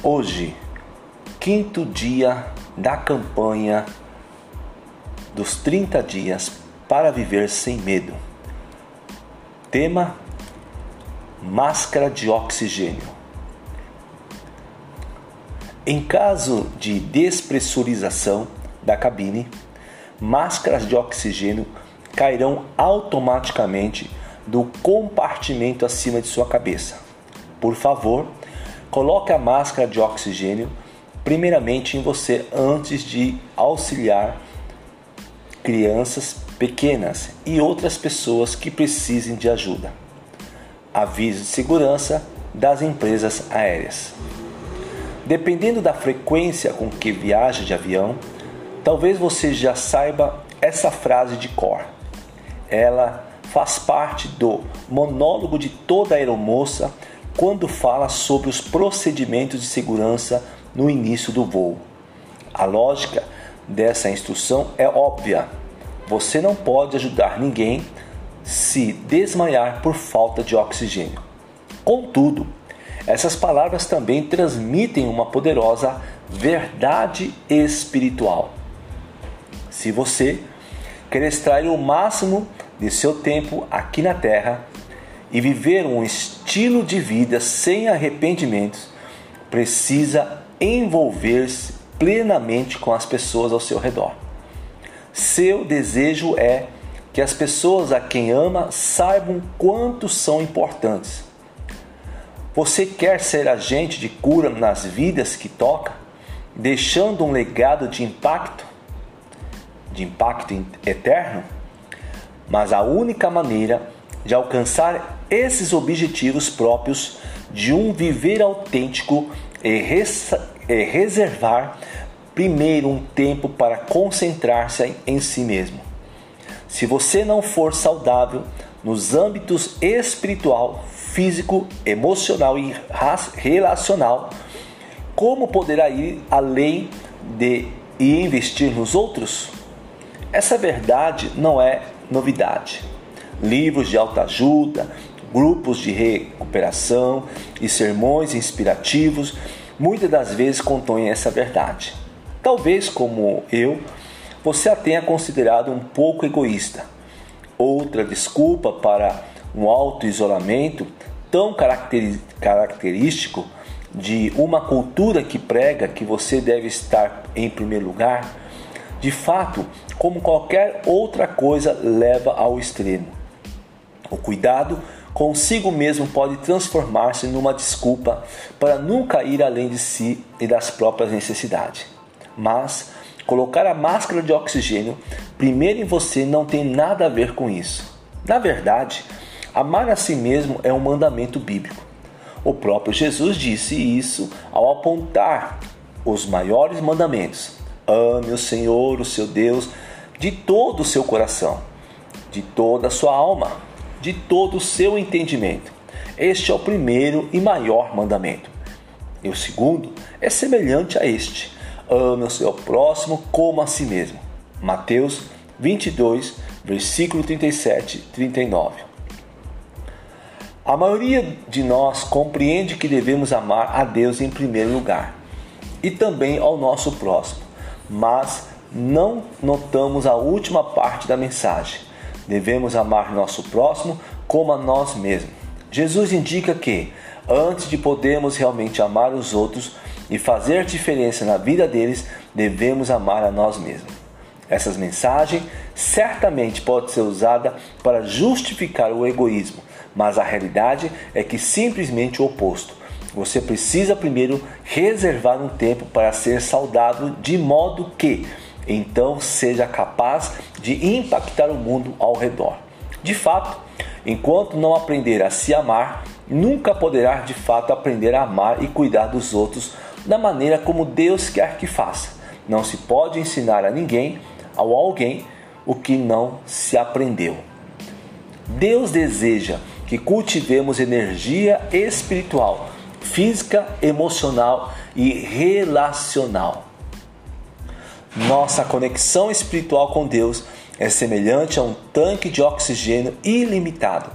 Hoje, quinto dia da campanha dos 30 dias para viver sem medo. Tema: máscara de oxigênio. Em caso de despressurização da cabine, máscaras de oxigênio cairão automaticamente do compartimento acima de sua cabeça. Por favor, Coloque a máscara de oxigênio primeiramente em você antes de auxiliar crianças pequenas e outras pessoas que precisem de ajuda. Aviso de segurança das empresas aéreas. Dependendo da frequência com que viaja de avião, talvez você já saiba essa frase de cor. Ela faz parte do monólogo de toda aeromoça quando fala sobre os procedimentos de segurança no início do voo. A lógica dessa instrução é óbvia. Você não pode ajudar ninguém se desmaiar por falta de oxigênio. Contudo, essas palavras também transmitem uma poderosa verdade espiritual. Se você quer extrair o máximo de seu tempo aqui na Terra, e viver um estilo de vida sem arrependimentos, precisa envolver-se plenamente com as pessoas ao seu redor. Seu desejo é que as pessoas a quem ama saibam quanto são importantes. Você quer ser agente de cura nas vidas que toca, deixando um legado de impacto, de impacto eterno? Mas a única maneira de alcançar esses objetivos próprios de um viver autêntico e, e reservar primeiro um tempo para concentrar-se em si mesmo. Se você não for saudável nos âmbitos espiritual, físico, emocional e relacional, como poderá ir além de e investir nos outros? Essa verdade não é novidade. Livros de autoajuda, grupos de recuperação e sermões inspirativos muitas das vezes contêm essa verdade. Talvez, como eu, você a tenha considerado um pouco egoísta. Outra desculpa para um auto-isolamento tão característico de uma cultura que prega que você deve estar em primeiro lugar, de fato, como qualquer outra coisa, leva ao extremo. O cuidado consigo mesmo pode transformar-se numa desculpa para nunca ir além de si e das próprias necessidades. Mas colocar a máscara de oxigênio primeiro em você não tem nada a ver com isso. Na verdade, amar a si mesmo é um mandamento bíblico. O próprio Jesus disse isso ao apontar os maiores mandamentos: ame o Senhor, o seu Deus, de todo o seu coração, de toda a sua alma de todo o seu entendimento. Este é o primeiro e maior mandamento. E o segundo é semelhante a este: ame o seu próximo como a si mesmo. Mateus 22, versículo 37 e 39. A maioria de nós compreende que devemos amar a Deus em primeiro lugar e também ao nosso próximo, mas não notamos a última parte da mensagem devemos amar nosso próximo como a nós mesmos. Jesus indica que, antes de podermos realmente amar os outros e fazer diferença na vida deles, devemos amar a nós mesmos. Essa mensagem certamente pode ser usada para justificar o egoísmo, mas a realidade é que simplesmente o oposto. Você precisa primeiro reservar um tempo para ser saudável de modo que então seja capaz de impactar o mundo ao redor. De fato, enquanto não aprender a se amar, nunca poderá de fato aprender a amar e cuidar dos outros da maneira como Deus quer que faça. Não se pode ensinar a ninguém, ao alguém, o que não se aprendeu. Deus deseja que cultivemos energia espiritual, física, emocional e relacional. Nossa conexão espiritual com Deus é semelhante a um tanque de oxigênio ilimitado.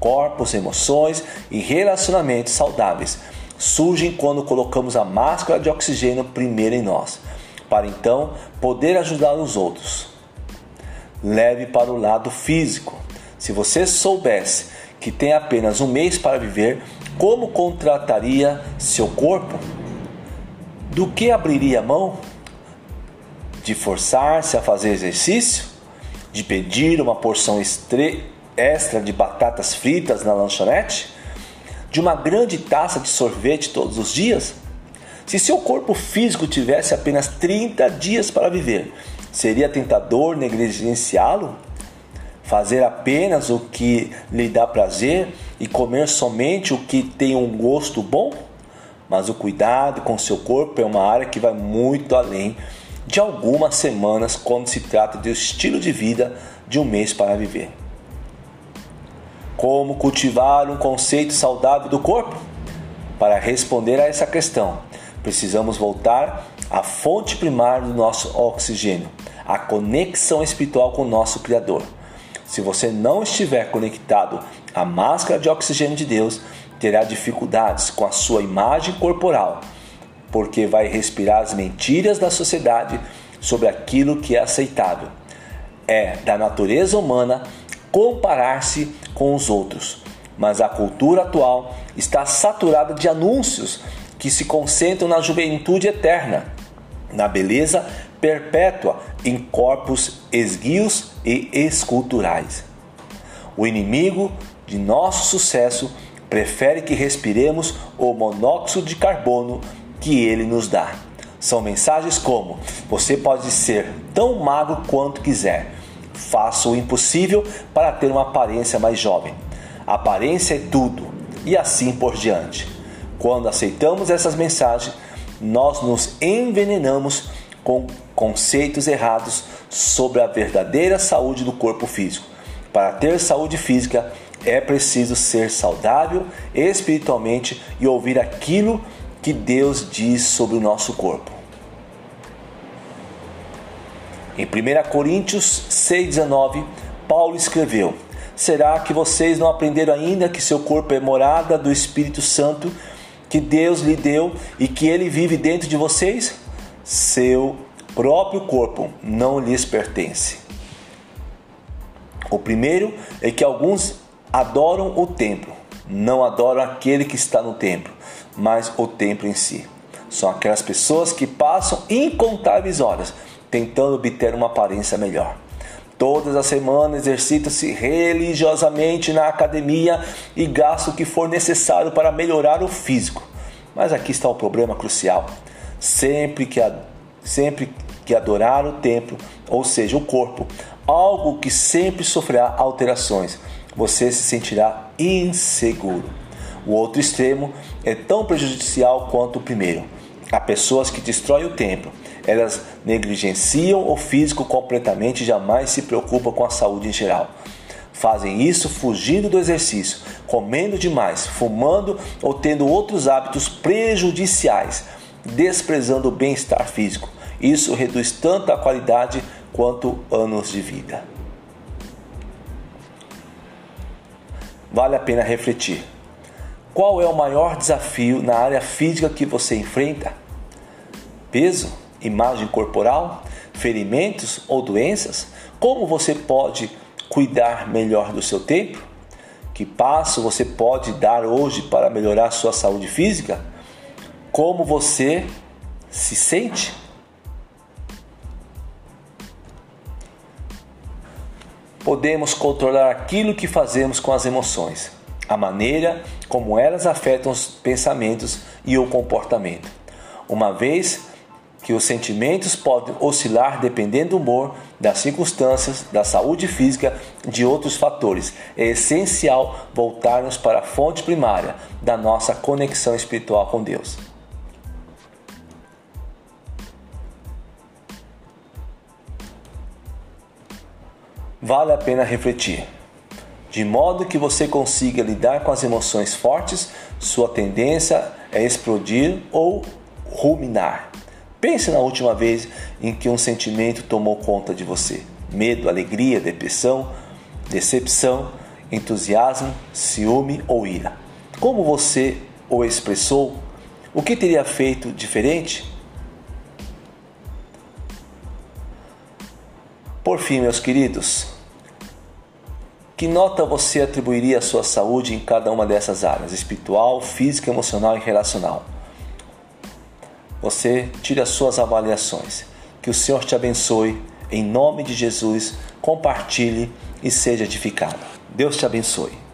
Corpos, emoções e relacionamentos saudáveis surgem quando colocamos a máscara de oxigênio primeiro em nós, para então poder ajudar os outros. Leve para o lado físico. Se você soubesse que tem apenas um mês para viver, como contrataria seu corpo? Do que abriria mão? De forçar-se a fazer exercício? De pedir uma porção extra de batatas fritas na lanchonete? De uma grande taça de sorvete todos os dias? Se seu corpo físico tivesse apenas 30 dias para viver, seria tentador negligenciá-lo? Fazer apenas o que lhe dá prazer e comer somente o que tem um gosto bom? Mas o cuidado com seu corpo é uma área que vai muito além de algumas semanas quando se trata do estilo de vida de um mês para viver. Como cultivar um conceito saudável do corpo? Para responder a essa questão, precisamos voltar à fonte primária do nosso oxigênio, a conexão espiritual com o nosso Criador. Se você não estiver conectado à máscara de oxigênio de Deus, terá dificuldades com a sua imagem corporal, porque vai respirar as mentiras da sociedade sobre aquilo que é aceitável. É da natureza humana comparar-se com os outros, mas a cultura atual está saturada de anúncios que se concentram na juventude eterna, na beleza perpétua em corpos esguios e esculturais. O inimigo de nosso sucesso prefere que respiremos o monóxido de carbono que ele nos dá. São mensagens como: você pode ser tão magro quanto quiser, faça o impossível para ter uma aparência mais jovem. Aparência é tudo, e assim por diante. Quando aceitamos essas mensagens, nós nos envenenamos com conceitos errados sobre a verdadeira saúde do corpo físico. Para ter saúde física, é preciso ser saudável espiritualmente e ouvir aquilo que Deus diz sobre o nosso corpo. Em 1 Coríntios 6,19, Paulo escreveu: Será que vocês não aprenderam ainda que seu corpo é morada do Espírito Santo que Deus lhe deu e que ele vive dentro de vocês? seu próprio corpo não lhes pertence. O primeiro é que alguns adoram o templo, não adoram aquele que está no templo, mas o templo em si. São aquelas pessoas que passam incontáveis horas tentando obter uma aparência melhor. Todas as semanas exercitam-se religiosamente na academia e gastam o que for necessário para melhorar o físico. Mas aqui está o problema crucial sempre que, sempre que adorar o templo, ou seja, o corpo, algo que sempre sofrerá alterações, você se sentirá inseguro. O outro extremo é tão prejudicial quanto o primeiro. Há pessoas que destroem o templo, elas negligenciam o físico completamente e jamais se preocupam com a saúde em geral. Fazem isso fugindo do exercício, comendo demais, fumando ou tendo outros hábitos prejudiciais desprezando o bem-estar físico. Isso reduz tanto a qualidade quanto anos de vida. Vale a pena refletir. Qual é o maior desafio na área física que você enfrenta? Peso? Imagem corporal? Ferimentos ou doenças? Como você pode cuidar melhor do seu tempo? Que passo você pode dar hoje para melhorar sua saúde física? como você se sente. Podemos controlar aquilo que fazemos com as emoções, a maneira como elas afetam os pensamentos e o comportamento. Uma vez que os sentimentos podem oscilar dependendo do humor, das circunstâncias, da saúde física, de outros fatores. É essencial voltarmos para a fonte primária da nossa conexão espiritual com Deus. vale a pena refletir. De modo que você consiga lidar com as emoções fortes, sua tendência é explodir ou ruminar. Pense na última vez em que um sentimento tomou conta de você: medo, alegria, depressão, decepção, entusiasmo, ciúme ou ira. Como você o expressou? O que teria feito diferente? Por fim, meus queridos, que nota você atribuiria à sua saúde em cada uma dessas áreas: espiritual, física, emocional e relacional? Você tire as suas avaliações. Que o Senhor te abençoe. Em nome de Jesus, compartilhe e seja edificado. Deus te abençoe.